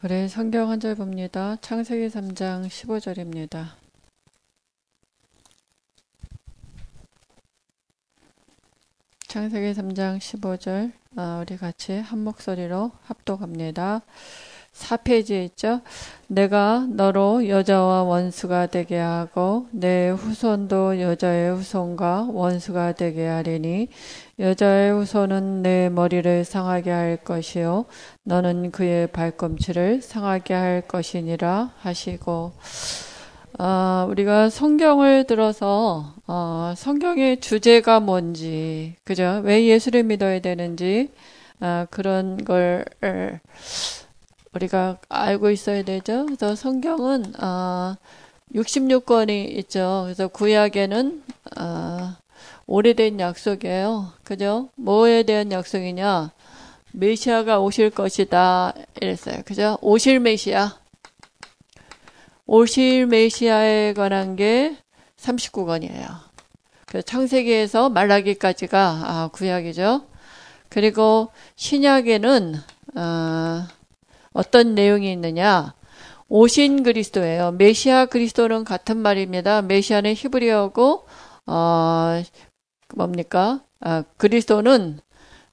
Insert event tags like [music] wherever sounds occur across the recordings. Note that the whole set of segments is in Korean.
우리 성경 한 절 봅니다. 창세기 3장 15절입니다. 창세기 3장 15절 어, 우리 같이 한 목소리로 합독합니다. 4페이지에 있죠. 내가 너로 여자와 원수가 되게 하고 내 후손도 여자의 후손과 원수가 되게 하리니 여자의 후손은 내 머리를 상하게 할 것이요 너는 그의 발꿈치를 상하게 할 것이니라 하시고 어, 우리가 성경을 들어서 어, 성경의 주제가 뭔지 그죠? 왜 예수를 믿어야 되는지 어, 그런 걸 우리가 알고 있어야 되죠. 그래서 성경은 어, 66권이 있죠. 그래서 구약에는 어, 오래된 약속이에요. 그죠? 뭐에 대한 약속이냐? 메시아가 오실 것이다. 이랬어요. 그죠? 오실 메시아. 오실 메시아에 관한 게 39권이에요. 그 창세기에서 말라기까지가 아, 구약이죠. 그리고 신약에는 어, 어떤 내용이 있느냐? 오신 그리스도예요. 메시아 그리스도는 같은 말입니다. 메시아는 히브리어고 어 뭡니까? 아, 그리스도는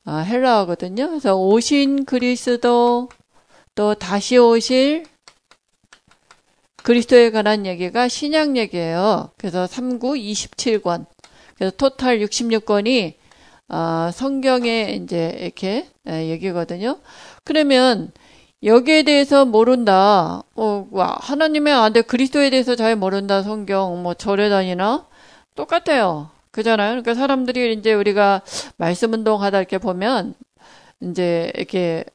아, 헬라어거든요. 그래서 오신 그리스도 또 다시 오실 그리스도에 관한 얘기가 신약 얘기예요. 그래서 3구 27권. 그래서 토탈 66권이 어, 성경에 이제 이렇게 얘기거든요. 그러면 여기에 대해서 모른다. 어, 와, 하나님의 아들 그리스도에 대해서 잘 모른다. 성경 뭐 절에 다니나 똑같아요. 그잖아요. 그러니까 사람들이 이제 우리가 말씀 운동하다 이렇게 보면 이제 이렇게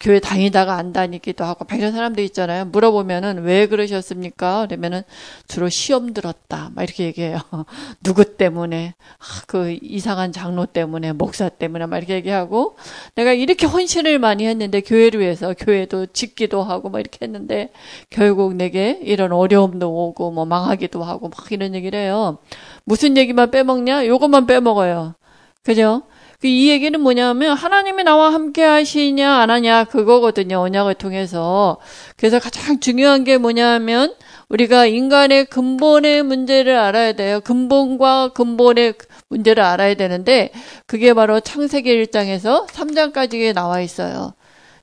교회 다니다가 안 다니기도 하고 막 이런 사람들 있잖아요. 물어보면은 왜 그러셨습니까? 그러면은 주로 시험 들었다. 막 이렇게 얘기해요. [laughs] 누구 때문에 아, 그 이상한 장로 때문에 목사 때문에 막 이렇게 얘기하고 내가 이렇게 헌신을 많이 했는데 교회를 위해서 교회도 짓기도 하고 막 이렇게 했는데 결국 내게 이런 어려움도 오고 뭐 망하기도 하고 막 이런 얘기를 해요. 무슨 얘기만 빼먹냐? 요것만 빼먹어요. 그죠? 그이 얘기는 뭐냐면 하나님이 나와 함께 하시냐 안 하냐 그거거든요. 언약을 통해서. 그래서 가장 중요한 게 뭐냐면 우리가 인간의 근본의 문제를 알아야 돼요. 근본과 근본의 문제를 알아야 되는데 그게 바로 창세기 1장에서 3장까지 나와 있어요.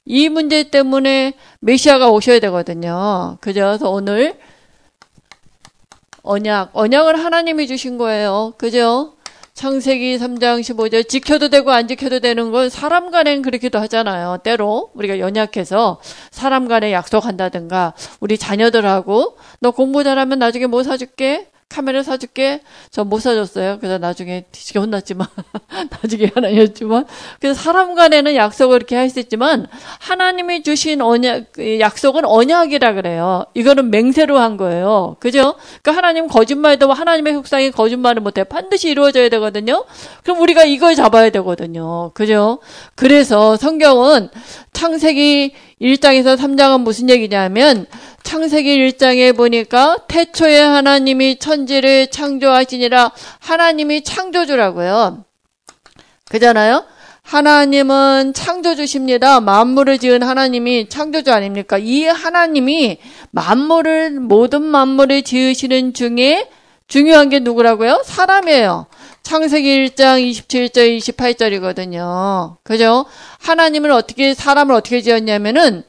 이 문제 때문에 메시아가 오셔야 되거든요. 그죠? 그래서 오늘 언약, 언약을 하나님이 주신 거예요. 그죠? 창세기 3장 15절 지켜도 되고 안 지켜도 되는 건 사람 간엔 그렇기도 하잖아요. 때로 우리가 연약해서 사람 간에 약속한다든가 우리 자녀들하고 너 공부 잘하면 나중에 뭐 사줄게? 카메라 사줄게. 저 못 사줬어요. 그래서 나중에 뒤지게 혼났지만, [laughs] 나중에 하나였지만. 그래서 사람 간에는 약속을 이렇게 할 수 있지만, 하나님이 주신 언약, 약속은 언약이라 그래요. 이거는 맹세로 한 거예요. 그죠? 그러니까 하나님 거짓말도 하나님의 속상이 거짓말을 못해. 반드시 이루어져야 되거든요? 그럼 우리가 이걸 잡아야 되거든요. 그죠? 그래서 성경은 창세기 1장에서 3장은 무슨 얘기냐면, 창세기 1장에 보니까 태초에 하나님이 천지를 창조하시니라 하나님이 창조주라고요. 그잖아요? 하나님은 창조주십니다. 만물을 지은 하나님이 창조주 아닙니까? 이 하나님이 만물을, 모든 만물을 지으시는 중에 중요한 게 누구라고요? 사람이에요. 창세기 1장 27절, 28절이거든요. 그죠? 하나님을 어떻게, 사람을 어떻게 지었냐면은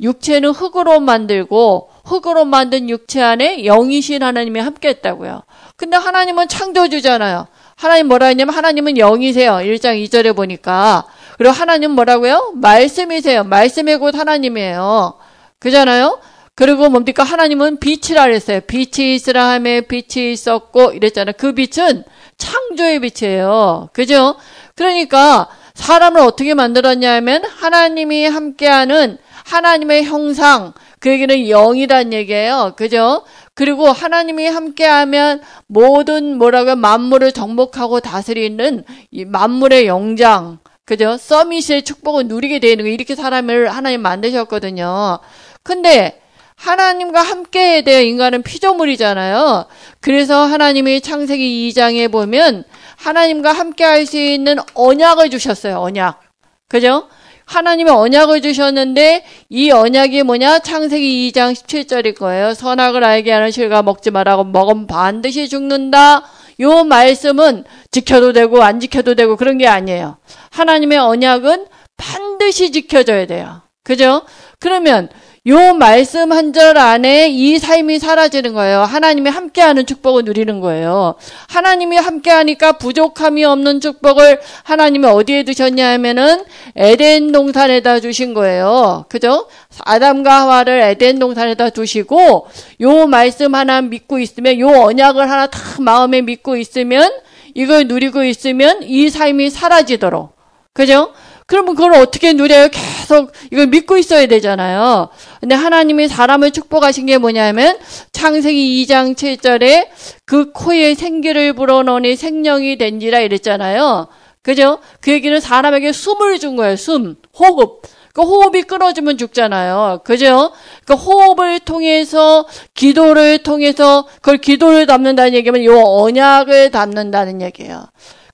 육체는 흙으로 만들고 흙으로 만든 육체 안에 영이신 하나님이 함께 했다고요. 근데 하나님은 창조주잖아요. 하나님 뭐라 했냐면 하나님은 영이세요. 1장 2절에 보니까. 그리고 하나님 뭐라고요? 말씀이세요. 말씀이 곧 하나님이에요. 그잖아요? 그리고 뭡니까? 하나님은 빛이라 그랬어요. 빛이 있으라 하며 빛이 있었고 이랬잖아요. 그 빛은 창조의 빛이에요. 그죠? 그러니까 사람을 어떻게 만들었냐면 하나님이 함께하는 하나님의 형상, 그 얘기는 영이란 얘기예요. 그죠? 그리고 하나님이 함께하면 모든 뭐라고 만물을 정복하고 다스리는 이 만물의 영장, 그죠? 서밋의 축복을 누리게 되는 거 이렇게 사람을 하나님 만드셨거든요. 근데 하나님과 함께 해야 돼요. 인간은 피조물이잖아요. 그래서 하나님이 창세기 2장에 보면 하나님과 함께 할 수 있는 언약을 주셨어요. 언약. 그죠? 하나님의 언약을 주셨는데 이 언약이 뭐냐? 창세기 2장 17절일 거예요. 선악을 알게 하는 실과 먹지 말라고 먹으면 반드시 죽는다. 요 말씀은 지켜도 되고 안 지켜도 되고 그런 게 아니에요. 하나님의 언약은 반드시 지켜져야 돼요. 그죠? 그러면 요 말씀 한 절 안에 이 삶이 사라지는 거예요. 하나님이 함께하는 축복을 누리는 거예요. 하나님이 함께하니까 부족함이 없는 축복을 하나님이 어디에 두셨냐 하면은 에덴 동산에다 주신 거예요. 그죠? 아담과 하와를 에덴 동산에다 두시고 요 말씀 하나 믿고 있으면 요 언약을 하나 딱 마음에 믿고 있으면 이걸 누리고 있으면 이 삶이 사라지도록 그죠? 그러면 그걸 어떻게 누려요? 계속 이걸 믿고 있어야 되잖아요. 근데 하나님이 사람을 축복하신 게 뭐냐면 창세기 2장 7절에 그 코에 생기를 불어넣으니 생명이 된지라 이랬잖아요. 그죠? 그 얘기는 사람에게 숨을 준 거예요. 숨, 호흡. 그 호흡이 끊어지면 죽잖아요. 그죠? 그 호흡을 통해서 기도를 통해서 그걸 기도를 담는다는 얘기면 요 언약을 담는다는 얘기예요.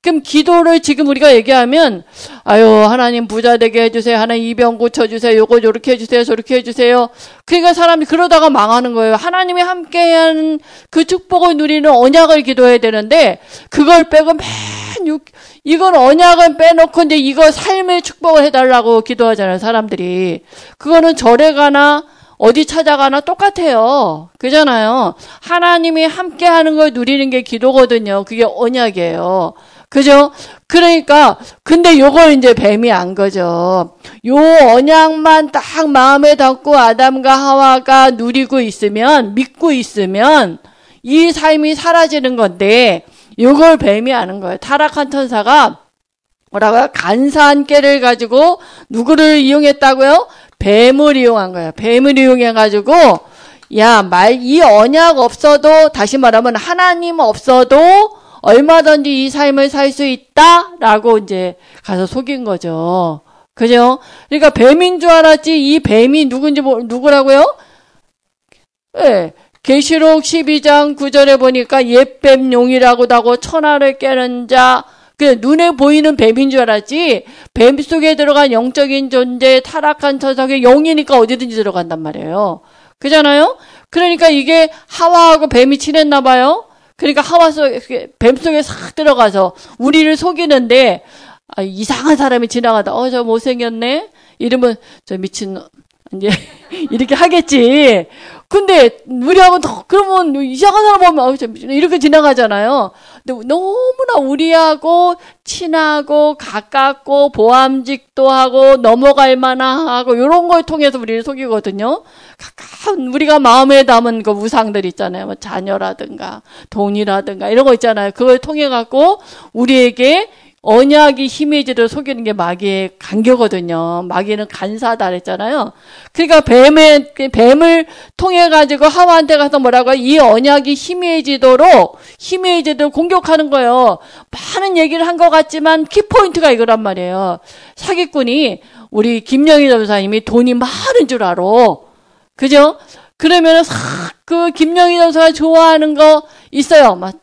그럼 기도를 지금 우리가 얘기하면 아유 하나님 부자 되게 해주세요 하나님 이병 고쳐주세요 요거 요렇게 해주세요 저렇게 해주세요 그러니까 사람이 그러다가 망하는 거예요 하나님이 함께하는 그 축복을 누리는 언약을 기도해야 되는데 그걸 빼고 맨 육, 이건 언약을 빼놓고 이제 이거 삶의 축복을 해달라고 기도하잖아요 사람들이 그거는 절에 가나 어디 찾아가나 똑같아요. 그잖아요. 하나님이 함께 하는 걸 누리는 게 기도거든요. 그게 언약이에요. 그죠? 그러니까 근데 요걸 이제 뱀이 안 거죠. 요 언약만 딱 마음에 담고 아담과 하와가 누리고 있으면 믿고 있으면 이 삶이 사라지는 건데 요걸 뱀이 아는 거예요. 타락한 천사가 뭐라고요? 간사한 깨를 가지고 누구를 이용했다고요? 뱀을 이용한 거예요. 뱀을 이용해 가지고 야, 말 이 언약 없어도 다시 말하면 하나님 없어도 얼마든지 이 삶을 살 수 있다라고 이제 가서 속인 거죠. 그죠? 그러니까 뱀인 줄 알았지 이 뱀이 누군지 누구라고요? 예. 네. 계시록 12장 9절에 보니까 옛뱀 용이라고도 하고 천하를 깨는 자, 그 눈에 보이는 뱀인 줄 알았지 뱀 속에 들어간 영적인 존재 타락한 천사의 영이니까 어디든지 들어간단 말이에요. 그잖아요? 그러니까 이게 하와하고 뱀이 친했나 봐요. 그러니까 하와 속에 뱀 속에 싹 들어가서 우리를 속이는데 아, 이상한 사람이 지나가다. 어 저 못생겼네? 이러면 저 미친 이제 [laughs] 이렇게 하겠지. 근데 우리하고 더 그러면 이상한 사람 보면 어, 저 이렇게 지나가잖아요. 근데 너무나 우리하고 친하고 가깝고 보암직도 하고 넘어갈 만하고 이런 걸 통해서 우리를 속이거든요. 가까운 우리가 마음에 담은 그 우상들 있잖아요. 뭐 자녀라든가 돈이라든가 이런 거 있잖아요. 그걸 통해 갖고 우리에게 언약이 힘이지를 속이는 게 마귀의 간교거든요. 마귀는 간사다 그랬잖아요. 그러니까 뱀의, 뱀을 통해 가지고 하와한테 가서 뭐라고 이 언약이 희미해지도록 희미해지도록 공격하는 거예요. 많은 얘기를 한 것 같지만 키포인트가 이거란 말이에요. 사기꾼이 우리 김영희 전사님이 돈이 많은 줄 알아. 그죠? 그러면은 싹그 김영희 전사가 좋아하는 거 있어요. 막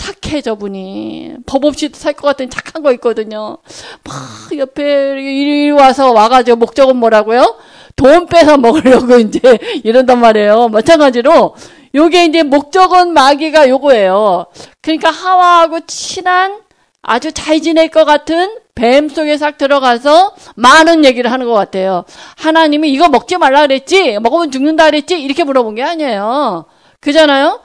착해 저분이 법 없이 살 것 같은 착한 거 있거든요. 막 옆에 이리 와서 와가지고 목적은 뭐라고요? 돈 빼서 먹으려고 [laughs] 이제 이런단 말이에요. 마찬가지로 요게 이제 목적은 마귀가 요거예요. 그러니까 하와하고 친한 아주 잘 지낼 것 같은 뱀 속에 싹 들어가서 많은 얘기를 하는 것 같아요. 하나님이 이거 먹지 말라 그랬지? 먹으면 죽는다 그랬지? 이렇게 물어본 게 아니에요. 그잖아요?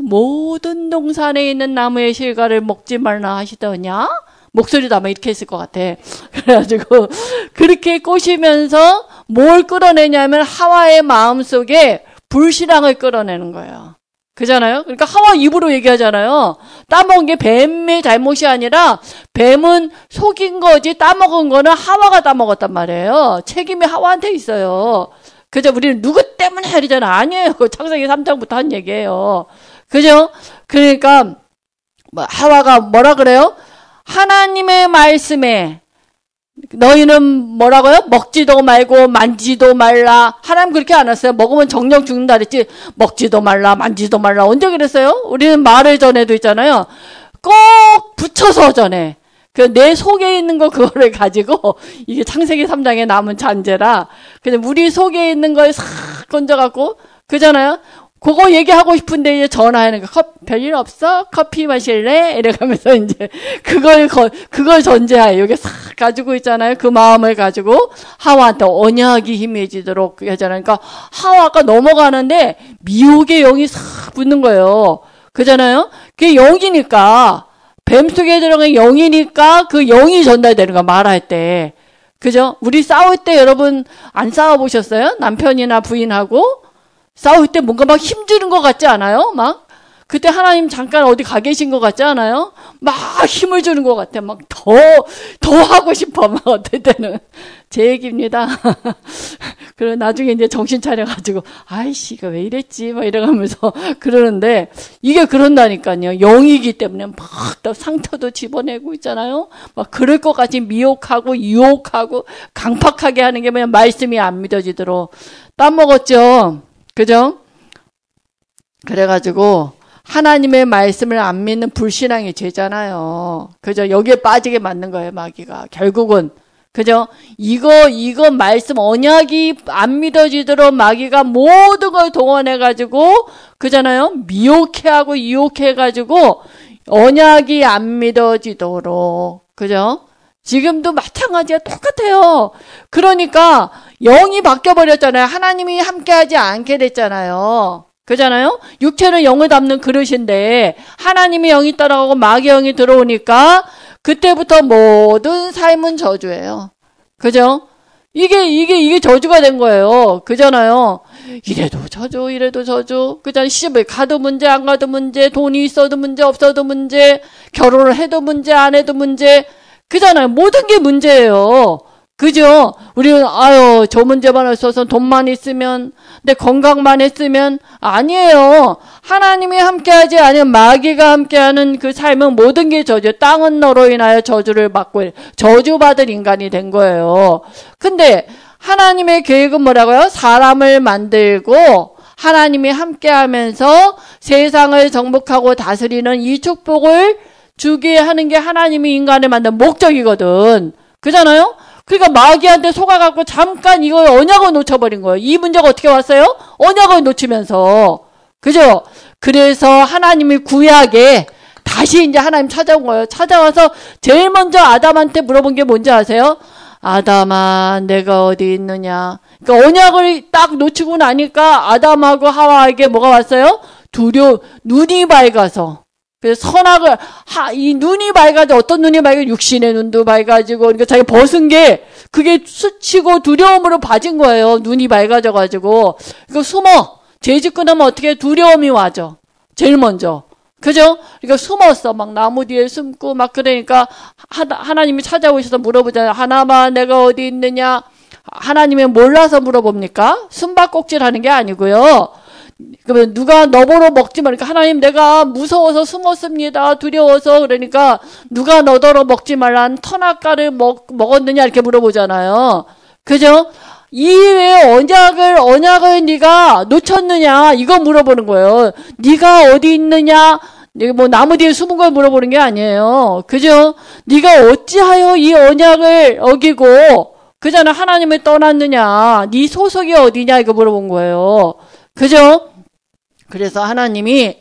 모든 동산에 있는 나무의 실과를 먹지 말라 하시더냐? 목소리도 아마 이렇게 했을 것 같아. [laughs] 그래가지고, 그렇게 꼬시면서 뭘 끌어내냐면 하와의 마음 속에 불신앙을 끌어내는 거예요. 그잖아요? 그러니까 하와 입으로 얘기하잖아요. 따먹은 게 뱀의 잘못이 아니라 뱀은 속인 거지 따먹은 거는 하와가 따먹었단 말이에요. 책임이 하와한테 있어요. 그죠? 우리는 누구 때문에 이러잖아. 아니에요. 그 창세기 3장부터 한 얘기예요. 그죠? 그러니까 뭐 하와가 뭐라 그래요? 하나님의 말씀에 너희는 뭐라고요? 먹지도 말고 만지도 말라. 하나님 그렇게 안 했어요. 먹으면 정령 죽는다 그랬지. 먹지도 말라, 만지도 말라. 언제 그랬어요? 우리는 말을 전해도 있잖아요. 꼭 붙여서 전해. 그 내 속에 있는 거 그거를 [laughs] 가지고 이게 창세기 3장에 남은 잔재라 그냥 우리 속에 있는 걸 싹 건져갖고 그잖아요. 그거 얘기하고 싶은데 이제 전화하는 거 별일 없어? 커피 마실래? 이래가면서 [laughs] 이제 그걸 거, 그걸 전제하에 여기 싹 가지고 있잖아요. 그 마음을 가지고 하와한테 언약이 힘해지도록 하잖아요. 그러니까 하와가 넘어가는데 미혹의 영이 싹 붙는 거예요. 그잖아요. 그게 영이니까 뱀 속에 들어간 영이니까 그 영이 전달되는 거야 말할 때. 그죠? 우리 싸울 때 여러분 안 싸워 보셨어요? 남편이나 부인하고 싸울 때 뭔가 막 힘주는 것 같지 않아요? 막 그때 하나님 잠깐 어디 가 계신 것 같지 않아요? 막 힘을 주는 것 같아. 막 더, 더 하고 싶어. 막 어떨 때는. 제 얘기입니다. [laughs] 그리고 나중에 이제 정신 차려가지고, 아이씨, 이거 왜 이랬지? 막 이래가면서 [laughs] 그러는데, 이게 그런다니까요. 영이기 때문에 막또 상처도 집어내고 있잖아요. 막 그럴 것 같이 미혹하고 유혹하고 강팍하게 하는 게 그냥 말씀이 안 믿어지도록. 땀 먹었죠? 그죠? 그래가지고 하나님의 말씀을 안 믿는 불신앙이 죄잖아요. 그죠? 여기에 빠지게 맞는 거예요, 마귀가. 결국은. 그죠? 이거, 이거 말씀, 언약이 안 믿어지도록 마귀가 모든 걸 동원해가지고, 그잖아요? 미혹해 하고 유혹해 가지고, 언약이 안 믿어지도록. 그죠? 지금도 마찬가지야. 똑같아요. 그러니까, 영이 바뀌어 버렸잖아요. 하나님이 함께하지 않게 됐잖아요. 그잖아요? 육체는 영을 담는 그릇인데 하나님의 영이 따라가고 마귀 영이 들어오니까 그때부터 모든 삶은 저주예요. 그죠? 이게 이게 이게 저주가 된 거예요. 그잖아요. 이래도 저주, 이래도 저주. 그잖아요. 시집을 가도 문제, 안 가도 문제, 돈이 있어도 문제, 없어도 문제, 결혼을 해도 문제, 안 해도 문제. 그잖아요. 모든 게 문제예요. 그죠? 우리는 아유 저 문제만 없어서 돈만 있으면 내 건강만 했으면 아니에요. 하나님이 함께하지 않으면 마귀가 함께하는 그 삶은 모든 게 저주. 땅은 너로 인하여 저주를 받고 저주받을 인간이 된 거예요. 근데 하나님의 계획은 뭐라고요? 사람을 만들고 하나님이 함께하면서 세상을 정복하고 다스리는 이 축복을 주게 하는 게 하나님이 인간을 만든 목적이거든. 그잖아요? 그러니까 마귀한테 속아갖고 잠깐 이걸 언약을 놓쳐버린 거예요. 이 문제가 어떻게 왔어요? 언약을 놓치면서. 그죠? 그래서 하나님이 구약에 다시 이제 하나님 찾아온 거예요. 찾아와서 제일 먼저 아담한테 물어본 게 뭔지 아세요? 아담아, 내가 어디 있느냐? 그러니까 언약을 딱 놓치고 나니까 아담하고 하와에게 뭐가 왔어요? 두려, 눈이 밝아서. 그래서 선악을 하, 이 눈이 밝아져 어떤 눈이 밝아 육신의 눈도 밝아지고 그러니까 자기 벗은 게 그게 수치고 두려움으로 빠진 거예요. 눈이 밝아져 가지고 이거 숨어 죄짓 끊으면 어떻게 두려움이 와죠. 제일 먼저. 그죠? 그러니까 숨었어. 막 나무 뒤에 숨고 막 그러니까 하나, 하나 님이 찾아오셔서 물어보잖아요. 하나만 내가 어디 있느냐? 하나님이 몰라서 물어봅니까? 숨바꼭질 하는 게 아니고요. 그러면 누가 너보러 먹지 말니까 하나님 내가 무서워서 숨었습니다. 두려워서 그러니까 누가 너더러 먹지 말란 터나가를 먹, 먹었느냐 이렇게 물어보잖아요. 그죠? 이외에 언약을 언약을 네가 놓쳤느냐 이거 물어보는 거예요. 네가 어디 있느냐? 뭐 나무 뒤에 숨은 걸 물어보는 게 아니에요. 그죠? 네가 어찌하여 이 언약을 어기고 그잖아 하나님을 떠났느냐? 네 소속이 어디냐 이거 물어본 거예요. 그죠? 그래서 하나님이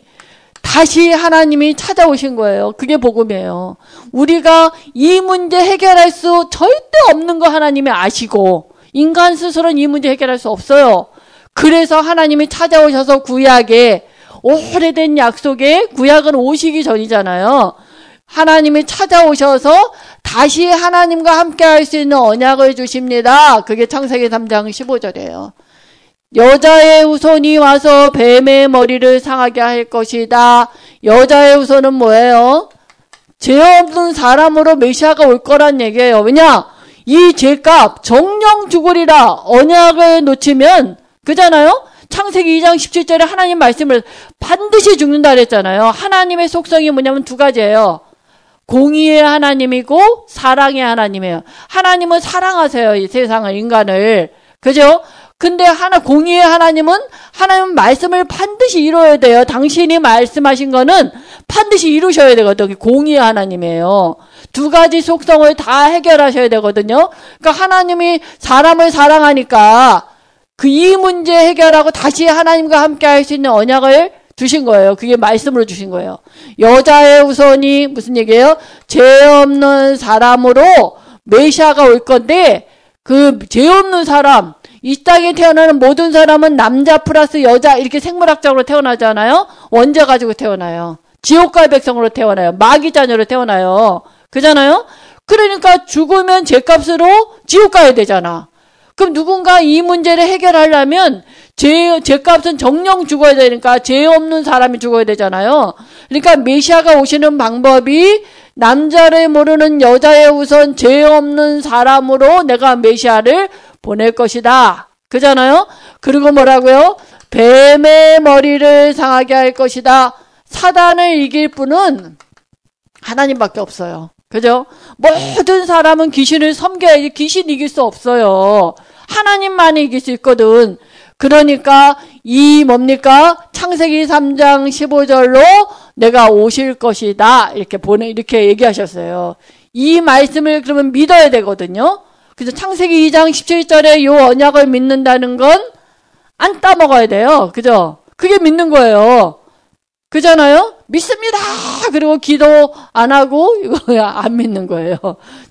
다시 하나님이 찾아오신 거예요. 그게 복음이에요. 우리가 이 문제 해결할 수 절대 없는 거 하나님이 아시고 인간 스스로는 이 문제 해결할 수 없어요. 그래서 하나님이 찾아오셔서 구약에 오래된 약속에 구약은 오시기 전이잖아요. 하나님이 찾아오셔서 다시 하나님과 함께 할 수 있는 언약을 주십니다. 그게 창세기 3장 15절이에요. 여자의 후손이 와서 뱀의 머리를 상하게 할 것이다. 여자의 후손은 뭐예요? 죄 없는 사람으로 메시아가 올 거란 얘기예요. 왜냐? 이 죄값 정령 죽으리라 언약을 놓치면 그잖아요. 창세기 2장 17절에 하나님 말씀을 반드시 죽는다 그랬잖아요. 하나님의 속성이 뭐냐면 두 가지예요. 공의의 하나님이고 사랑의 하나님이에요. 하나님은 사랑하세요. 이 세상을 인간을. 그죠? 근데 하나 공의의 하나님은 하나님 말씀을 반드시 이루어야 돼요. 당신이 말씀하신 거는 반드시 이루셔야 되거든요. 공의 하나님이에요. 두 가지 속성을 다 해결하셔야 되거든요. 그러니까 하나님이 사람을 사랑하니까 그 이 문제 해결하고 다시 하나님과 함께 할 수 있는 언약을 주신 거예요. 그게 말씀으로 주신 거예요. 여자의 우선이 무슨 얘기예요? 죄 없는 사람으로 메시아가 올 건데 그 죄 없는 사람 이 땅에 태어나는 모든 사람은 남자 플러스 여자 이렇게 생물학적으로 태어나잖아요. 원자 가지고 태어나요. 지옥갈 백성으로 태어나요. 마귀 자녀로 태어나요. 그잖아요. 그러니까 죽으면 죄값으로 지옥 가야 되잖아. 그럼 누군가 이 문제를 해결하려면 죄, 죄값은 정령 죽어야 되니까 죄 없는 사람이 죽어야 되잖아요. 그러니까 메시아가 오시는 방법이 남자를 모르는 여자의 우선 죄 없는 사람으로 내가 메시아를 보낼 것이다. 그잖아요? 그리고 뭐라고요? 뱀의 머리를 상하게 할 것이다. 사단을 이길 분은 하나님밖에 없어요. 그죠? 모든 사람은 귀신을 섬겨야지 귀신 이길 수 없어요. 하나님만 이길 수 있거든. 그러니까 이 뭡니까? 창세기 3장 15절로 내가 오실 것이다. 이렇게 보내 이렇게 얘기하셨어요. 이 말씀을 그러면 믿어야 되거든요. 그래서 창세기 2장 17절에 요 언약을 믿는다는 건 안 따먹어야 돼요. 그죠? 그게 믿는 거예요. 그잖아요? 믿습니다! 그리고 기도 안 하고, 이거 [laughs] 안 믿는 거예요.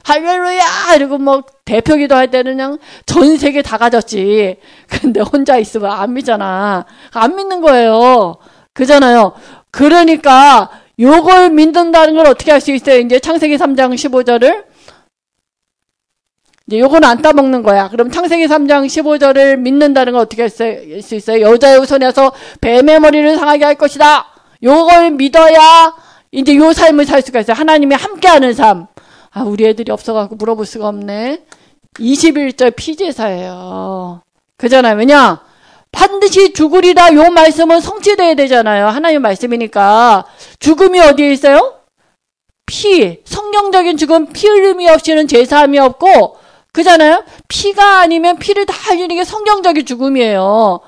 할렐루야! 이러고 뭐, 대표 기도 할 때는 그냥 전 세계 다 가졌지. 근데 혼자 있으면 안 믿잖아. 안 믿는 거예요. 그잖아요. 그러니까, 요걸 믿는다는 걸 어떻게 할 수 있어요? 이제 창세기 3장 15절을. 이제 요거는 안 따먹는 거야. 그럼 창세기 3장 15절을 믿는다는 걸 어떻게 할 수 있어요? 여자의 손에서 뱀의 머리를 상하게 할 것이다. 요걸 믿어야 이제 요 삶을 살 수가 있어요. 하나님이 함께하는 삶. 아, 우리 애들이 없어갖고 물어볼 수가 없네. 21절 피제사예요. 그잖아요. 왜냐? 반드시 죽으리라 요 말씀은 성취돼야 되잖아요. 하나님 말씀이니까. 죽음이 어디에 있어요? 피. 성경적인 죽음 피 흘림이 없이는 제사함이 없고 그잖아요. 피가 아니면 피를 다 흘리는 게 성경적인 죽음이에요.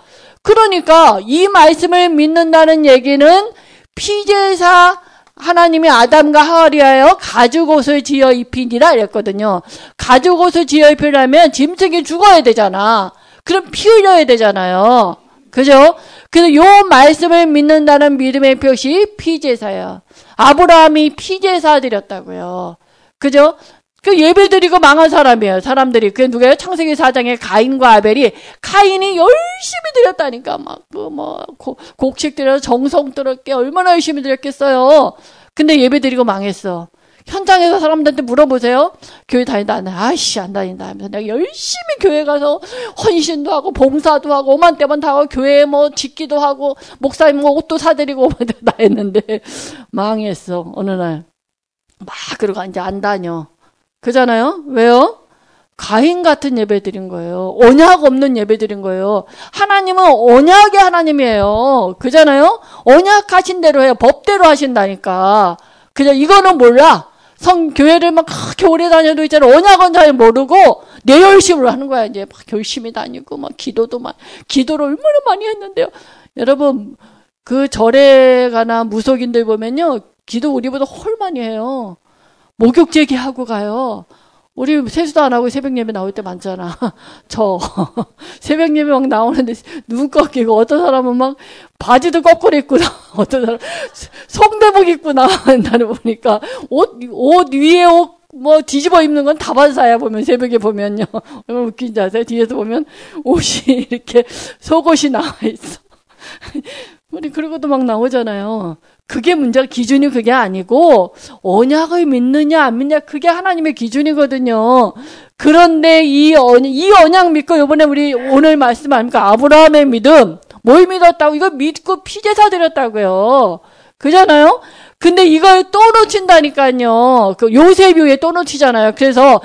그러니까 이 말씀을 믿는다는 얘기는 피제사 하나님이 아담과 하와를 위하여 가죽옷을 지어 입히니라 이랬거든요. 가죽옷을 지어 입히려면 짐승이 죽어야 되잖아. 그럼 피 흘려야 되잖아요. 그죠? 그래서 요 말씀을 믿는다는 믿음의 표시 피제사야. 아브라함이 피제사 드렸다고요. 그죠? 그 예배 드리고 망한 사람이에요. 사람들이. 그게 누구예요? 창세기 4장에 가인과 아벨이 카인이 열심히 드렸다니까 막 그 뭐 곡식 드려서 정성 들었게 얼마나 열심히 드렸겠어요. 근데 예배 드리고 망했어. 현장에서 사람들한테 물어보세요. 교회 다닌다. 안 아이씨, 안 다닌다. 하면서 내가 열심히 교회 가서 헌신도 하고, 봉사도 하고, 오만 때만 다 하고, 교회에 뭐 짓기도 하고, 목사님 뭐 옷도 사드리고, [laughs] 다 했는데, 망했어. 어느 날. 막, 그러고 이제 안 다녀. 그잖아요? 왜요? 가인 같은 예배 드린 거예요. 언약 없는 예배 드린 거예요. 하나님은 언약의 하나님이에요. 그잖아요? 언약하신 대로 해요. 법대로 하신다니까. 그냥 이거는 몰라. 성 교회를 막 그렇게 오래 다녀도 있잖아. 언약은 잘 모르고 내 열심으로 하는 거야. 이제 막 열심히 다니고 막 기도도 막 기도를 얼마나 많이 했는데요. 여러분 그 절에 가나 무속인들 보면요. 기도 우리보다 헐 많이 해요. 목욕 제기하고 가요. 우리 세수도 안 하고 새벽 예배 나올 때 많잖아. [laughs] 저 [laughs] 새벽 예배 막 나오는데 눈 꺾이고 어떤 사람은 막 바지도 거꾸로 입고 나 어떤 사람 성대복 입고 나나는 [laughs] 보니까 옷 옷 위에 옷 뭐 뒤집어 입는 건 다 반사야 보면 새벽에 보면요. 얼마나 웃긴지 아세요? 뒤에서 보면 옷이 이렇게 속옷이 나와 있어. 우리 그러고도 막 나오잖아요. 그게 문제가 기준이 그게 아니고 언약을 믿느냐 안 믿냐 그게 하나님의 기준이거든요. 그런데 이 언, 이 언약 믿고 이번에 우리 오늘 말씀 아닙니까? 아브라함의 믿음 뭘 믿었다고 이거 믿고 피제사 드렸다고요. 그잖아요. 근데 이걸 또 놓친다니까요. 그 요셉 위에 또 놓치잖아요. 그래서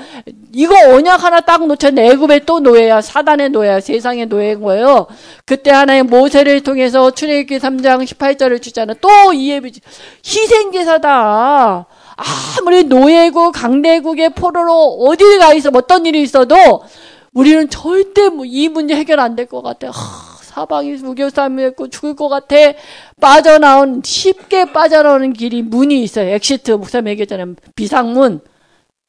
이거 언약 하나 딱 놓쳤는데 애굽에 또 노예야. 사단의 노예야. 세상의 노예인 거예요. 그때 하나의 모세를 통해서 출애굽기 3장 18절을 주잖아. 또 이게 피 희생제사다. 아무리 노예국 강대국의 포로로 어딜 가 있어 어떤 일이 있어도 우리는 절대 뭐이 문제 해결 안 될 것 같아. 하, 사방이 우겨쌈이었고 죽을 것 같아 빠져나온 쉽게 빠져나오는 길이 문이 있어요. exit 목사님 얘기했잖아요. 비상문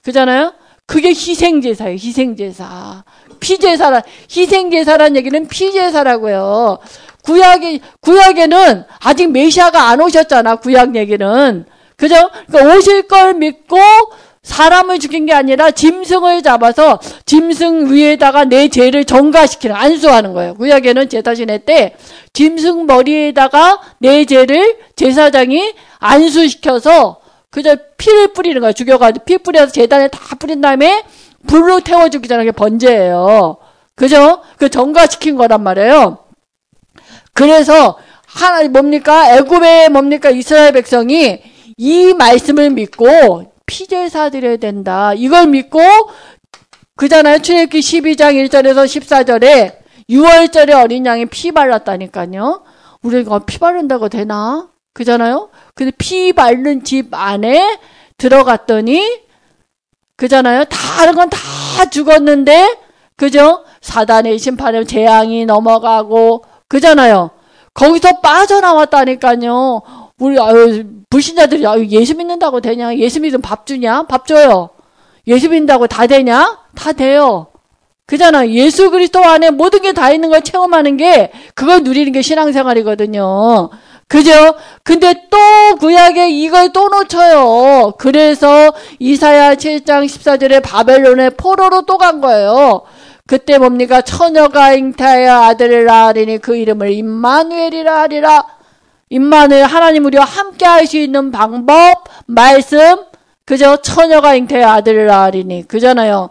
그잖아요. 그게 희생제사예요. 희생제사. 피제사라 희생제사란 얘기는 피제사라고요. 구약에 구약에는 아직 메시아가 안 오셨잖아. 구약 얘기는 그죠? 그러니까 오실 걸 믿고 사람을 죽인 게 아니라 짐승을 잡아서 짐승 위에다가 내 죄를 전가시키는 안수하는 거예요. 구약에는 제사 지낼 때 짐승 머리에다가 내 죄를 제사장이 안수시켜서 그저 피를 뿌리는 거예요. 죽여가지고 피 뿌려서 재단에 다 뿌린 다음에 불로 태워 죽이자는 게 번제예요. 그죠? 그 전가시킨 거란 말이에요. 그래서 하나 뭡니까? 애굽의 뭡니까? 이스라엘 백성이 이 말씀을 믿고 피제 사 드려야 된다. 이걸 믿고 그잖아요. 출애굽기 12장 1절에서 14절에 6월절에 어린 양이 피 발랐다니까요. 우리가 피 바른다고 되나? 그잖아요. 근데 피 바른 집 안에 들어갔더니 그잖아요. 다른 건 다 죽었는데 그죠? 사단의 심판에 재앙이 넘어가고 그잖아요. 거기서 빠져나왔다니까요. 우리 아유 불신자들이 아유 예수 믿는다고 되냐? 예수 믿으면 밥 주냐? 밥 줘요. 예수 믿는다고 다 되냐? 다 돼요. 그잖아. 예수 그리스도 안에 모든 게 다 있는 걸 체험하는 게 그걸 누리는 게 신앙생활이거든요. 그죠? 근데 또 구약에 이걸 또 놓쳐요. 그래서 이사야 7장 14절에 바벨론의 포로로 또 간 거예요. 그때 뭡니까? 처녀가 잉타하여 아들을 낳으리니 그 이름을 임마누엘이라 하리라. 임마누엘 하나님 우리와 함께 할 수 있는 방법, 말씀, 그죠? 처녀가 잉태하여 아들을 낳으리니. 그잖아요.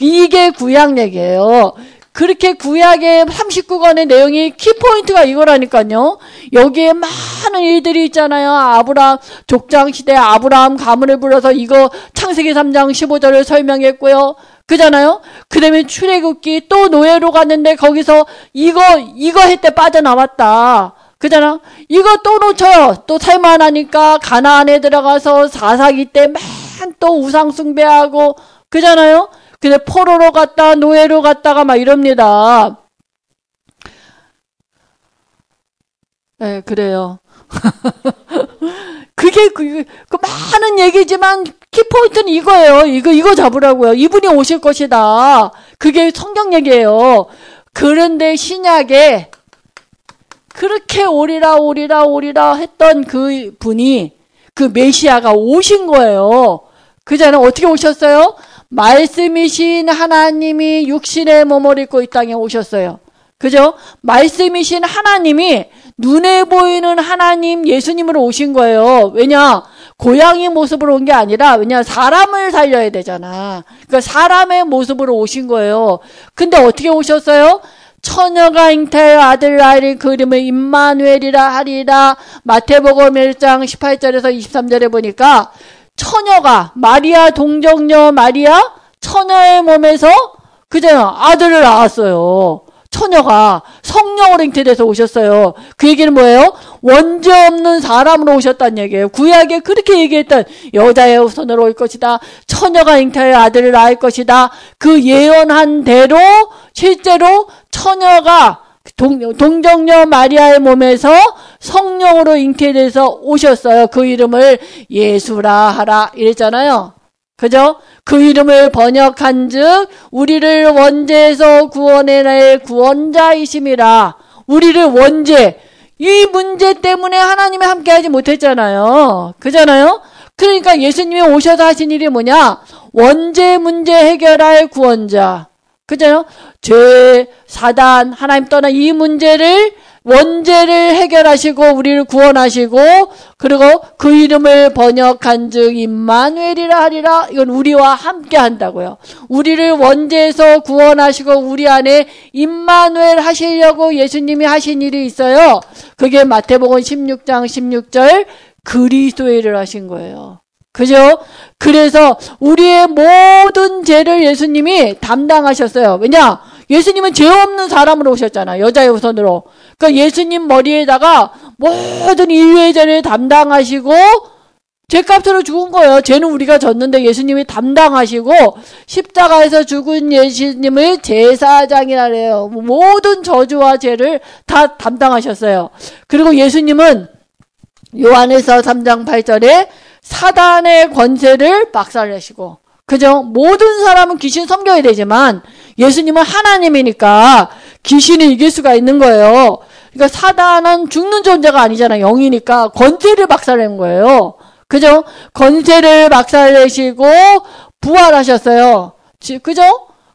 이게 구약 얘기예요. 그렇게 구약의 39권의 내용이 키포인트가 이거라니까요. 여기에 많은 일들이 있잖아요. 아브라함 족장 시대 아브라함 가문을 불러서 이거 창세기 3장 15절을 설명했고요. 그잖아요. 그 다음에 출애굽기 또 노예로 갔는데 거기서 이거 이거 했때 빠져나왔다. 그잖아. 이거 또 놓쳐요. 또 살만하니까 가나안에 들어가서 사사기 때 맨 또 우상 숭배하고 그잖아요. 근데 포로로 갔다 노예로 갔다가 막 이럽니다. 네, 그래요. [laughs] 그게 그, 그, 많은 얘기지만 키포인트는 이거예요. 이거 이거 잡으라고요. 이분이 오실 것이다. 그게 성경 얘기예요. 그런데 신약에 그렇게 오리라 오리라 오리라 했던 그 분이 그 메시아가 오신 거예요. 그자는 어떻게 오셨어요? 말씀이신 하나님이 육신의 몸을 입고 이 땅에 오셨어요. 그죠? 말씀이신 하나님이 눈에 보이는 하나님 예수님으로 오신 거예요. 왜냐? 고양이 모습으로 온 게 아니라 왜냐 사람을 살려야 되잖아. 그러니까 사람의 모습으로 오신 거예요. 근데 어떻게 오셨어요? 처녀가 잉태하여 아들 낳으리 그 이름을 임마누엘이라 하리라. 마태복음 1장 18절에서 23절에 보니까 처녀가 마리아 동정녀 마리아 처녀의 몸에서 그잖아 아들을 낳았어요. 처녀가 성령으로 잉태돼서 오셨어요. 그 얘기는 뭐예요? 원죄 없는 사람으로 오셨다는 얘기예요. 구약에 그렇게 얘기했던 여자의 손으로 올 것이다. 처녀가 잉태하여 아들을 낳을 것이다. 그 예언한 대로 실제로 처녀가 동, 동정녀 마리아의 몸에서 성령으로 잉태돼서 오셨어요. 그 이름을 예수라 하라 이랬잖아요. 그죠? 그 이름을 번역한 즉 우리를 원죄에서 구원해낼 구원자이심이라. 우리를 원죄 이 문제 때문에 하나님이 함께하지 못했잖아요. 그잖아요. 그러니까 예수님이 오셔서 하신 일이 뭐냐? 원죄 문제 해결할 구원자. 그죠? 죄, 사단, 하나님 떠난 이 문제를 원죄를 해결하시고 우리를 구원하시고 그리고 그 이름을 번역한 즉 임마누엘이라 하리라 이건 우리와 함께 한다고요. 우리를 원죄에서 구원하시고 우리 안에 임마누엘 하시려고 예수님이 하신 일이 있어요. 그게 마태복음 16장 16절 그리스도의 일을 하신 거예요. 그죠? 그래서 우리의 모든 죄를 예수님이 담당하셨어요. 왜냐? 예수님은 죄 없는 사람으로 오셨잖아. 여자의 우선으로. 그러니까 예수님 머리에다가 모든 인류의 죄를 담당하시고 죄값으로 죽은 거예요. 죄는 우리가 졌는데 예수님이 담당하시고 십자가에서 죽은 예수님을 제사장이라 그래요. 모든 저주와 죄를 다 담당하셨어요. 그리고 예수님은 요한에서 3장 8절에 사단의 권세를 박살내시고 그죠? 모든 사람은 귀신 섬겨야 되지만 예수님은 하나님이니까 귀신을 이길 수가 있는 거예요. 그러니까 사단은 죽는 존재가 아니잖아. 영이니까 권세를 박살낸 거예요. 그죠? 건세를 박살내시고 부활하셨어요. 그죠?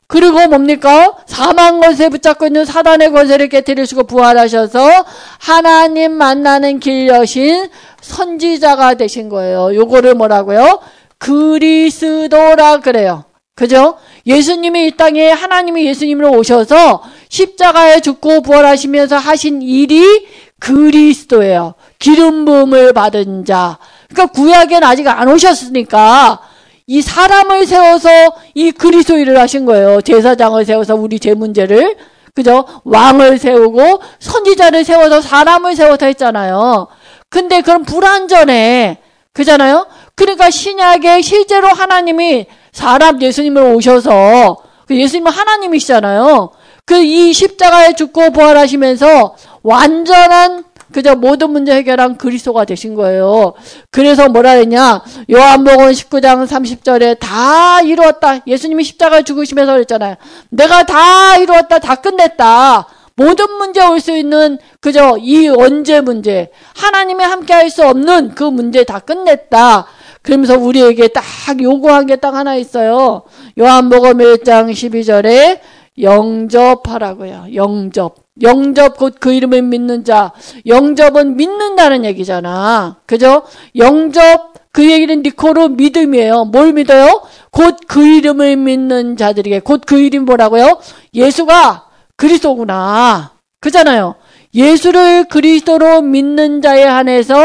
그리고 뭡니까? 사망 권세 붙잡고 있는 사단의 권세를 깨뜨리시고 부활하셔서 하나님 만나는 길 여신 선지자가 되신 거예요. 요거를 뭐라고요? 그리스도라 그래요. 그죠? 예수님이 이 땅에 하나님이 예수님으로 오셔서 십자가에 죽고 부활하시면서 하신 일이 그리스도예요. 기름 부음을 받은 자. 그러니까 구약엔 아직 안 오셨으니까 이 사람을 세워서 이 그리스도 일을 하신 거예요. 제사장을 세워서 우리 제 문제를 그죠? 왕을 세우고 선지자를 세워서 사람을 세워서 했잖아요. 근데 그럼 불완전해. 그잖아요? 그러니까 신약에 실제로 하나님이 사람 예수님을 오셔서 그 예수님은 하나님이시잖아요. 그 이 십자가에 죽고 부활하시면서 완전한 그저 모든 문제 해결한 그리스도가 되신 거예요. 그래서 뭐라 했냐? 요한복음 19장 30절에 다 이루었다. 예수님이 십자가에 죽으시면서 그랬잖아요. 내가 다 이루었다. 다 끝냈다. 모든 문제 올 수 있는 그저 이 언제 문제 하나님이 함께 할 수 없는 그 문제 다 끝냈다. 그러면서 우리에게 딱 요구한 게 딱 하나 있어요. 요한복음 1장 12절에 영접하라고요. 영접. 영접 곧 그 이름을 믿는 자. 영접은 믿는다는 얘기잖아. 그죠? 영접 그 얘기는 니코로 믿음이에요. 뭘 믿어요? 곧 그 이름을 믿는 자들에게 곧 그 이름 뭐라고요? 예수가 그리스도구나. 그잖아요. 예수를 그리스도로 믿는 자에 한해서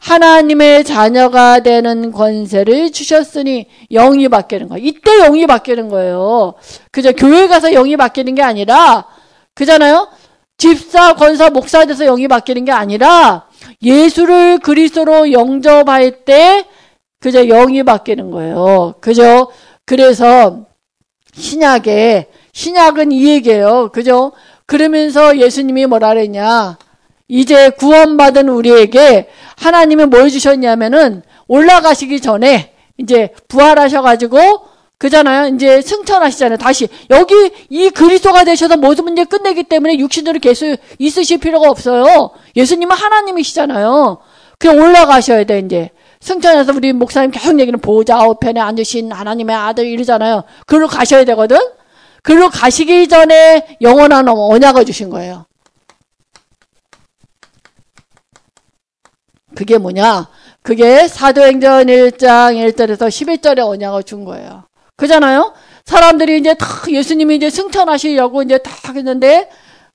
하나님의 자녀가 되는 권세를 주셨으니 영이 바뀌는 거예요. 이때 영이 바뀌는 거예요. 그죠? 교회 가서 영이 바뀌는 게 아니라 그잖아요. 집사, 권사, 목사 돼서 영이 바뀌는 게 아니라 예수를 그리스도로 영접할 때 그저 영이 바뀌는 거예요. 그죠? 그래서 신약에 신약은 이 얘기예요. 그죠? 그러면서 예수님이 뭐라 그랬냐? 이제 구원받은 우리에게 하나님이 뭘 주셨냐면은 올라가시기 전에 이제 부활하셔가지고 그잖아요. 이제 승천하시잖아요. 다시 여기 이 그리스도가 되셔서 모든 문제 끝내기 때문에 육신으로 계속 있으실 필요가 없어요. 예수님은 하나님이시잖아요. 그냥 올라가셔야 돼 이제. 승천해서 우리 목사님 계속 얘기는 보좌 우편에 앉으신 하나님의 아들 이러잖아요. 그리로 가셔야 되거든. 그리로 가시기 전에 영원한 언약을 주신 거예요. 그게 뭐냐? 그게 사도행전 1장 1절에서 11절에 언약을 준 거예요. 그잖아요? 사람들이 이제 다 예수님이 이제 승천하시려고 이제 다 했는데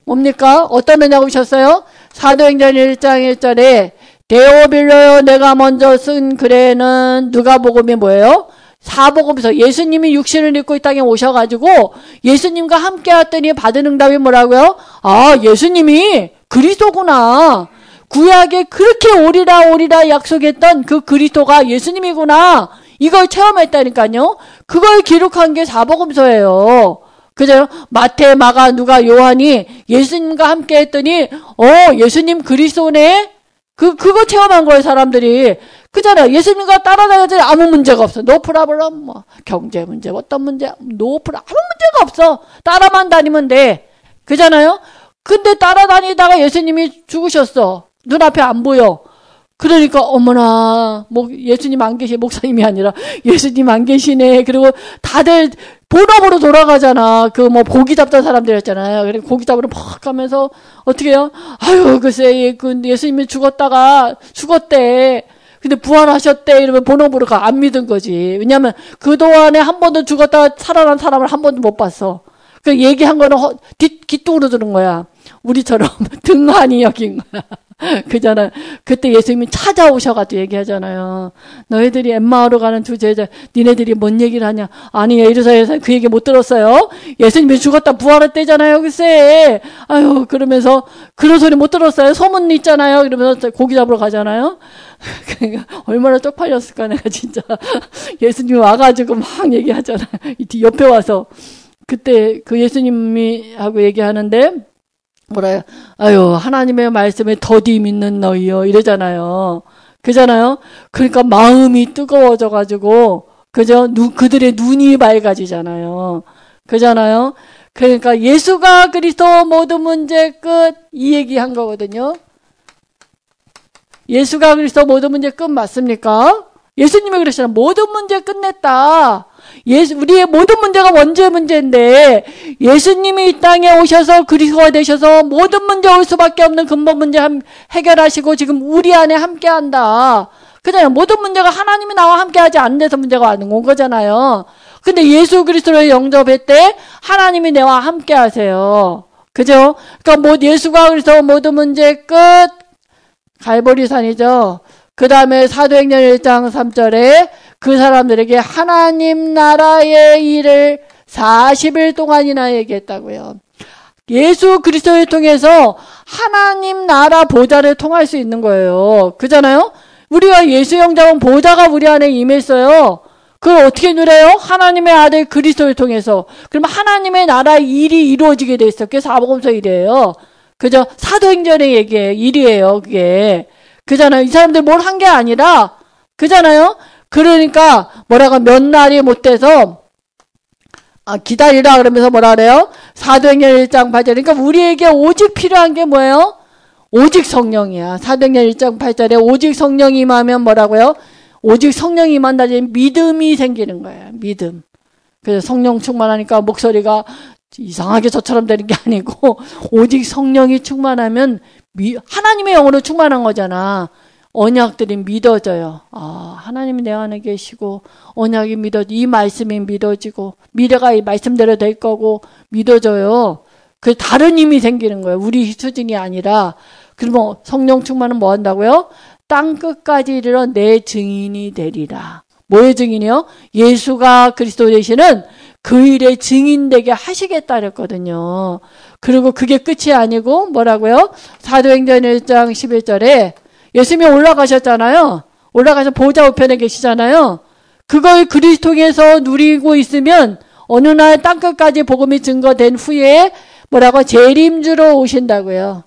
뭡니까? 어떤 은냐고 오셨어요? 사도행전 1장 1절에 데오빌로요 내가 먼저 쓴 글에는 누가 복음이 뭐예요? 사복음에서 예수님이 육신을 입고 이 땅에 오셔가지고 예수님과 함께 왔더니 받은 응답이 뭐라고요? 아 예수님이 그리스도구나. 구약에 그렇게 오리라 오리라 약속했던 그 그리스도가 예수님이구나. 이걸 체험했다니까요. 그걸 기록한 게 사복음서예요. 그죠? 마태, 마가, 누가, 요한이 예수님과 함께 했더니 어, 예수님 그리스도네. 그 그거 체험한 거예요, 사람들이. 그잖아요. 예수님과 따라다녀도 아무 문제가 없어. no problem 뭐 경제 문제 어떤 문제 no prob 아무 문제가 없어. 따라만 다니면 돼. 그잖아요. 근데 따라다니다가 예수님이 죽으셨어. 눈앞에 안 보여. 그러니까 어머나 뭐 예수님 안 계시 목사님이 아니라 예수님 안 계시네. 그리고 다들 본업으로 돌아가잖아. 그 뭐 고기 잡던 사람들이었잖아요. 그래 고기 잡으러 막 가면서 어떻게 해요? 아유 글쎄 그 예수님이 죽었다가 죽었대. 근데 부활하셨대 이러면 본업으로 가 안 믿은 거지. 왜냐면 그동안에 한 번도 죽었다가 살아난 사람을 한 번도 못 봤어. 그 얘기한 거는 허, 뒷, 뒷쪽으로 들은 거야. 우리처럼 [laughs] 등한히 여긴 거야. [laughs] 그잖아요. 그때 예수님이 찾아오셔가지고 얘기하잖아요. 너희들이 엠마오로 가는 두 제자, 니네들이 뭔 얘기를 하냐? 아니, 예루살렘에서 그 얘기 못 들었어요? 예수님이 죽었다 부활했대잖아요, 글쎄. 아유, 그러면서 그런 소리 못 들었어요? 소문 있잖아요. 그러면서 고기 잡으러 가잖아요. [laughs] 그러니까 얼마나 쪽팔렸을까, 내가 진짜. [laughs] 예수님이 와가지고 막 얘기하잖아요. 옆에 와서. 그때 그 예수님이 하고 얘기하는데, 뭐라요? 아유, 하나님의 말씀에 더디 믿는 너희요. 이러잖아요. 그잖아요? 그러니까 마음이 뜨거워져 가지고, 그죠? 누, 그들의 눈이 밝아지잖아요. 그잖아요? 그러니까 예수가 그리스도 모든 문제 끝, 이 얘기 한 거거든요. 예수가 그리스도 모든 문제 끝 맞습니까? 예수님이 그러시잖아요. 모든 문제 끝냈다. 예수, 우리의 모든 문제가 원죄 문제인데 예수님이 이 땅에 오셔서 그리스도가 되셔서 모든 문제 올 수밖에 없는 근본 문제 해결하시고 지금 우리 안에 함께한다. 그잖아요. 모든 문제가 하나님이 나와 함께하지 않는 데서 문제가 온 거잖아요. 근데 예수 그리스도를 영접할 때 하나님이 내와 함께하세요. 그죠? 그러니까 뭐 예수가 그래서 모든 문제 끝 갈보리산이죠. 그 다음에 사도행전 1장 3절에 그 사람들에게 하나님 나라의 일을 40일 동안이나 얘기했다고요. 예수 그리스도를 통해서 하나님 나라 보좌를 통할 수 있는 거예요. 그잖아요? 우리가 예수 영접은 보좌가 우리 안에 임했어요. 그걸 어떻게 누려요? 하나님의 아들 그리스도를 통해서. 그러면 하나님의 나라 일이 이루어지게 돼 있어. 그게 사복음서 일이에요. 그죠? 사도행전의 얘기예요. 일이에요. 그게. 그잖아요. 이 사람들 뭘 한 게 아니라 그잖아요. 그러니까 뭐라고 몇 날이 못 돼서 아, 기다리라 그러면서 뭐라 그래요? 사도행전 1장 8절. 그러니까 우리에게 오직 필요한 게 뭐예요? 오직 성령이야. 사도행전 1장 8절에 오직 성령이 임하면 뭐라고요? 오직 성령이 임한다지 믿음이 생기는 거예요. 믿음. 그래서 성령 충만하니까 목소리가 이상하게 저처럼 되는 게 아니고 [laughs] 오직 성령이 충만하면 하나님의 영으로 충만한 거잖아. 언약들이 믿어져요. 아, 하나님이 내 안에 계시고, 언약이 믿어, 이 말씀이 믿어지고, 미래가 이 말씀대로 될 거고, 믿어져요. 그 다른 힘이 생기는 거예요. 우리 수준이 아니라. 그러면 성령 충만은 뭐 한다고요? 땅 끝까지 이르러 내 증인이 되리라. 뭐의 증인이요? 예수가 그리스도 되시는 그 일의 증인되게 하시겠다 그랬거든요. 그리고 그게 끝이 아니고 뭐라고요? 사도행전 1장 11절에 예수님이 올라가셨잖아요. 올라가서 보좌 우편에 계시잖아요. 그걸 그리스도에서 누리고 있으면 어느 날 땅끝까지 복음이 증거된 후에 뭐라고 재림주로 오신다고요.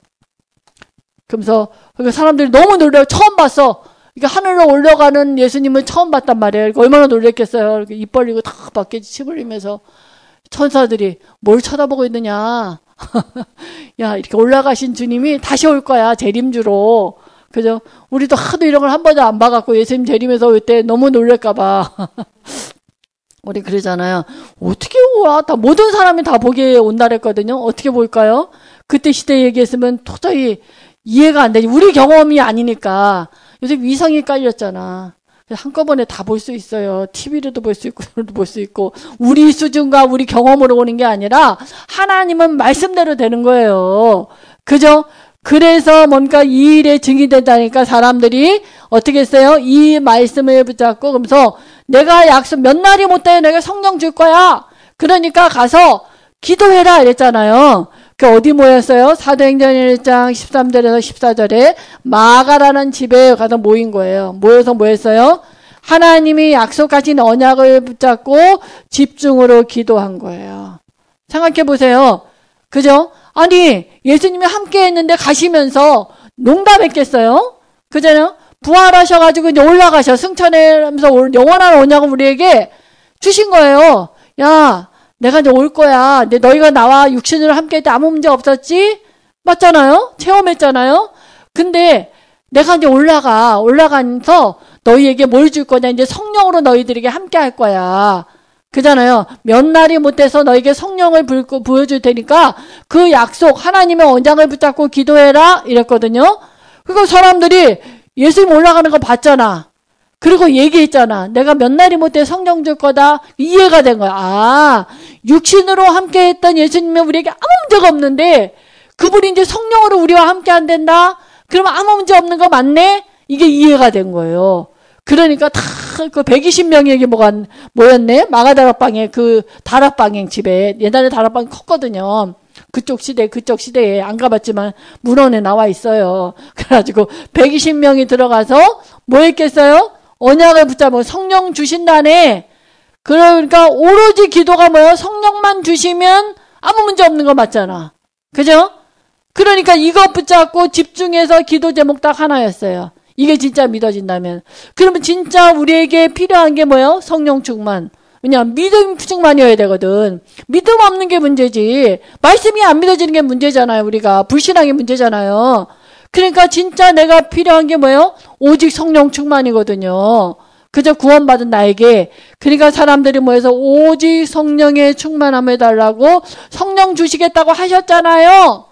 그러면서 사람들이 너무 놀래요. 처음 봤어. 그러니까 하늘로 올라가는 예수님을 처음 봤단 말이에요. 얼마나 놀랬겠어요. 입 벌리고 다 밖에 침 흘리면서 천사들이 뭘 쳐다보고 있느냐. [laughs] 야, 이렇게 올라가신 주님이 다시 올 거야. 재림주로. 그죠? 우리도 하도 이런 걸 한 번도 안 봐갖고 예수님 재림에서 올 때 너무 놀랄까봐. [laughs] 우리 그러잖아요. 어떻게 와? 다 모든 사람이 다 보기에 온다 그랬거든요. 어떻게 볼까요? 그때 시대 얘기했으면 도저히 이해가 안 되지. 우리 경험이 아니니까. 요새 위성이 깔렸잖아. 한꺼번에 다 볼 수 있어요. TV로도 볼 수 있고, 볼 수 있고. 우리 수준과 우리 경험으로 오는 게 아니라, 하나님은 말씀대로 되는 거예요. 그죠? 그래서 뭔가 이 일에 증이 된다니까 사람들이 어떻게 했어요? 이 말씀을 붙잡고 그러면서 내가 약속 몇 날이 못 돼. 내가 성령 줄 거야. 그러니까 가서 기도해라 이랬잖아요. 그 어디 모였어요? 사도행전 1장 13절에서 14절에 마가라는 집에 가서 모인 거예요. 모여서 모였어요? 하나님이 약속하신 언약을 붙잡고 집중으로 기도한 거예요. 생각해 보세요. 그죠? 아니, 예수님이 함께 했는데 가시면서 농담했겠어요? 그잖아요? 부활하셔가지고 이제 올라가셔. 승천하면서 영원한 언약을 우리에게 주신 거예요. 야, 내가 이제 올 거야. 근데 너희가 나와 육신으로 함께 했때 아무 문제 없었지? 맞잖아요? 체험했잖아요? 근데 내가 이제 올라가. 올라가면서 너희에게 뭘 줄 거냐. 이제 성령으로 너희들에게 함께 할 거야. 그잖아요. 몇 날이 못돼서 너에게 성령을 부여줄 테니까 그 약속 하나님의 원장을 붙잡고 기도해라 이랬거든요. 그리고 사람들이 예수님 올라가는 거 봤잖아. 그리고 얘기했잖아. 내가 몇 날이 못돼 성령 줄 거다. 이해가 된 거야. 아, 육신으로 함께 했던 예수님이 우리에게 아무 문제가 없는데 그분이 이제 성령으로 우리와 함께 안 된다? 그러면 아무 문제 없는 거 맞네? 이게 이해가 된 거예요. 그러니까 다 그 120명에게 뭐가 모였네? 마가다락방에 그 다락방행 집에 옛날에 다락방이 컸거든요. 그쪽 시대, 그쪽 시대에 안 가봤지만 문헌에 나와 있어요. [laughs] 그래가지고 120명이 들어가서 뭐 했겠어요? 언약을 붙잡고 성령 주신다네. 그러니까 오로지 기도가 뭐예요? 성령만 주시면 아무 문제 없는 거 맞잖아. 그죠? 그러니까 이거 붙잡고 집중해서 기도 제목 딱 하나였어요. 이게 진짜 믿어진다면. 그러면 진짜 우리에게 필요한 게 뭐예요? 성령 충만. 왜냐면 믿음 충만이어야 되거든. 믿음 없는 게 문제지. 말씀이 안 믿어지는 게 문제잖아요. 우리가 불신앙이 문제잖아요. 그러니까 진짜 내가 필요한 게 뭐예요? 오직 성령 충만이거든요. 그저 구원받은 나에게 그러니까 사람들이 모여서 오직 성령의 충만함을 해달라고 성령 주시겠다고 하셨잖아요.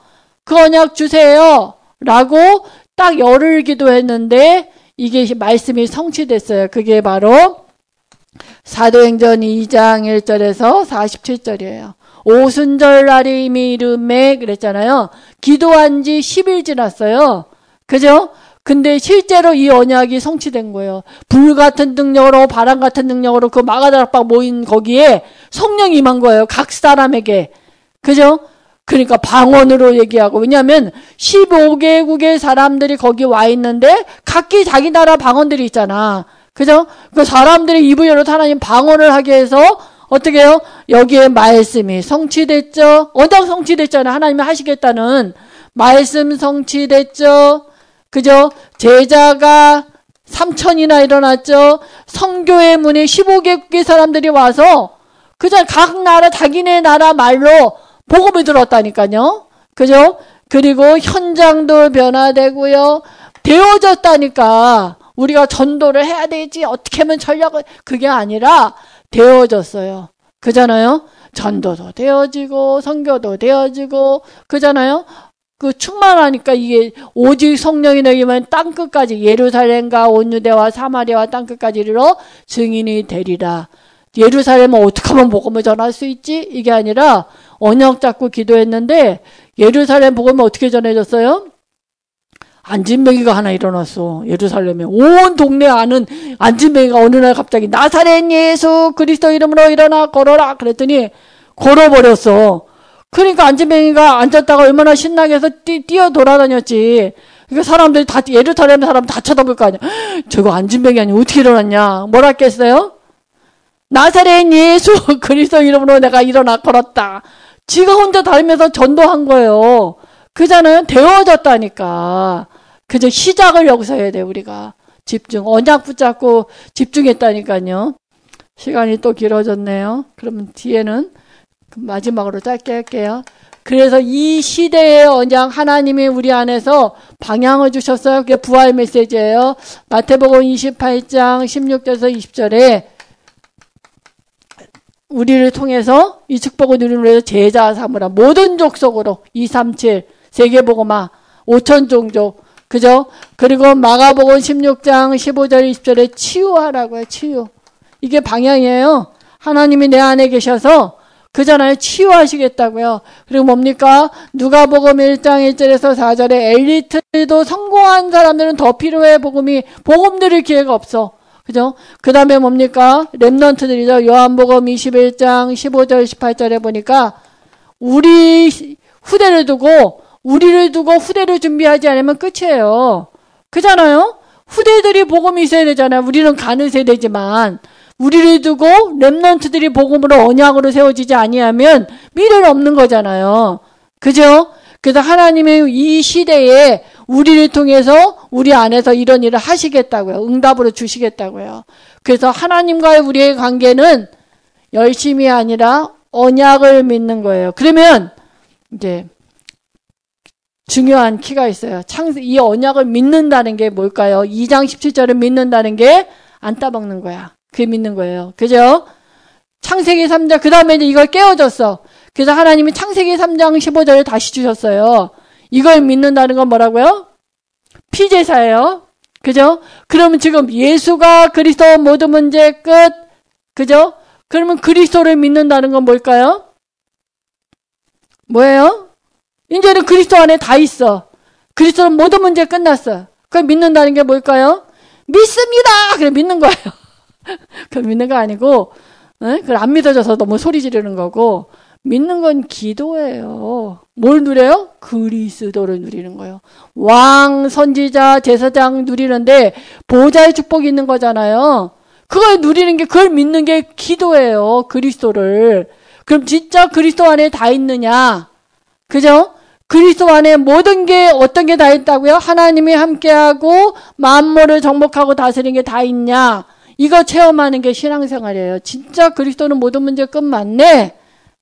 그 언약 주세요. 라고 딱 열흘 기도했는데 이게 말씀이 성취됐어요. 그게 바로 사도행전 2장 1절에서 47절이에요. 오순절 날이 이름에 그랬잖아요. 기도한 지 10일 지났어요. 그죠? 근데 실제로 이 언약이 성취된 거예요. 불 같은 능력으로 바람 같은 능력으로 그 마가다락방 모인 거기에 성령이 임한 거예요. 각 사람에게. 그죠? 그러니까 방언으로 얘기하고 왜냐하면 15개국의 사람들이 거기 와 있는데 각기 자기 나라 방언들이 있잖아. 그죠? 그 사람들이 입을 열어 하나님 방언을 하게 해서 어떻게 해요? 여기에 말씀이 성취됐죠. 언약 성취됐잖아. 하나님이 하시겠다는 말씀 성취됐죠. 그죠? 제자가 3천이나 일어났죠. 성교의 문에 15개국의 사람들이 와서 그저 각 나라 자기네 나라 말로 복음을 들었다니까요. 그죠? 그리고 현장도 변화되고요. 되어졌다니까. 우리가 전도를 해야 되지. 어떻게 하면 전략을 그게 아니라 되어졌어요. 그잖아요. 전도도 되어지고 성교도 되어지고 그잖아요. 그 충만하니까 이게 오직 성령이 내기만 땅 끝까지 예루살렘과 온유대와 사마리아와 땅 끝까지 이르러 증인이 되리라. 예루살렘은 어떻게 하면 복음을 전할 수 있지? 이게 아니라 언약 잡고 기도했는데 예루살렘 복음을 어떻게 전해졌어요? 안진뱅이가 하나 일어났어. 예루살렘에 온 동네 아는 안진뱅이가 어느 날 갑자기 나사렛 예수 그리스도 이름으로 일어나 걸어라 그랬더니 걸어버렸어. 그러니까 안진뱅이가 앉았다가 얼마나 신나게 해서 뛰, 뛰어 돌아다녔지. 그러니까 사람들이 다 예루살렘 사람 다 쳐다볼 거 아니야. 저거 안진뱅이 아니야 어떻게 일어났냐. 뭐라 했겠어요? 나사렛 예수 [laughs] 그리스도 이름으로 내가 일어나 걸었다. 지가 혼자 다니면서 전도한 거예요. 그자는 되어졌다니까. 그저 시작을 여기서 해야 돼, 우리가. 집중. 언약 붙잡고 집중했다니까요. 시간이 또 길어졌네요. 그러면 뒤에는 마지막으로 짧게 할게요. 그래서 이 시대의 언약 하나님이 우리 안에서 방향을 주셨어요. 그게 부활 메시지예요. 마태복음 28장 16절에서 20절에 우리를 통해서 이 축복을 누리므로 해서 제자 삼으라. 모든 족속으로 237 세계복음화 5천 종족 그죠? 그리고 마가복음 16장 15절 20절에 치유하라고요. 치유. 이게 방향이에요. 하나님이 내 안에 계셔서 그잖아요. 치유하시겠다고요. 그리고 뭡니까? 누가복음 1장 1절에서 4절에 엘리트도 성공한 사람들은 더 필요해 복음이 복음 들을 기회가 없어. 그죠? 그 다음에 뭡니까? 랩런트들이죠. 요한복음 21장 15절 18절에 보니까 우리 후대를 두고 우리를 두고 후대를 준비하지 않으면 끝이에요. 그잖아요? 후대들이 복음이 있어야 되잖아요. 우리는 가는 세대지만 우리를 두고 랩런트들이 복음으로 언약으로 세워지지 아니하면 미래는 없는 거잖아요. 그죠? 그래서 하나님의 이 시대에 우리를 통해서 우리 안에서 이런 일을 하시겠다고요. 응답으로 주시겠다고요. 그래서 하나님과의 우리의 관계는 열심이 아니라 언약을 믿는 거예요. 그러면 이제 중요한 키가 있어요. 이 언약을 믿는다는 게 뭘까요? 2장 17절을 믿는다는 게 안 따먹는 거야. 그게 믿는 거예요. 그죠? 창세기 3장, 그 다음에 이제 이걸 깨워줬어. 그래서 하나님이 창세기 3장 15절을 다시 주셨어요. 이걸 믿는다는 건 뭐라고요? 피제사예요. 그죠? 그러면 지금 예수가 그리스도 모든 문제 끝. 그죠? 그러면 그리스도를 믿는다는 건 뭘까요? 뭐예요? 이제는 그리스도 안에 다 있어. 그리스도는 모든 문제 끝났어요. 그 믿는다는 게 뭘까요? 믿습니다! 그래 믿는 거예요. [laughs] 그 믿는 거 아니고 에? 그걸 안 믿어져서 너무 소리 지르는 거고 믿는 건 기도예요. 뭘 누려요? 그리스도를 누리는 거예요. 왕, 선지자, 제사장 누리는데 보좌의 축복이 있는 거잖아요. 그걸 누리는 게 그걸 믿는 게 기도예요. 그리스도를. 그럼 진짜 그리스도 안에 다 있느냐? 그죠? 그리스도 안에 모든 게 어떤 게 다 있다고요? 하나님이 함께하고 만물을 정복하고 다스리는 게 다 있냐? 이거 체험하는 게 신앙생활이에요. 진짜 그리스도는 모든 문제 끝 맞네?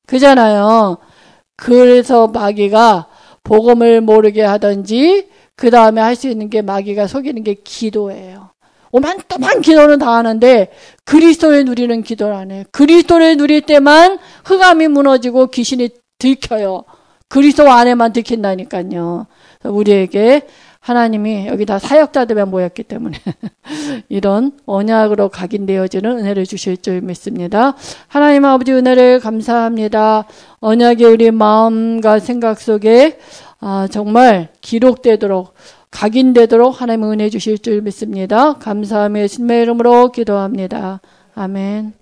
그잖아요. 그래서 마귀가 복음을 모르게 하든지 그 다음에 할 수 있는 게 마귀가 속이는 게 기도예요. 오만 또만 기도는 다 하는데 그리스도를 누리는 기도를 안 해. 그리스도를 누릴 때만 흑암이 무너지고 귀신이 들켜요. 그리스도 안에만 들킨다니까요. 우리에게 하나님이 여기 다 사역자들만 모였기 때문에 [laughs] 이런 언약으로 각인되어지는 은혜를 주실 줄 믿습니다. 하나님 아버지 은혜를 감사합니다. 언약이 우리 마음과 생각 속에 아, 정말 기록되도록 각인되도록 하나님 은혜 주실 줄 믿습니다. 감사함의 신의 이름으로 기도합니다. 아멘.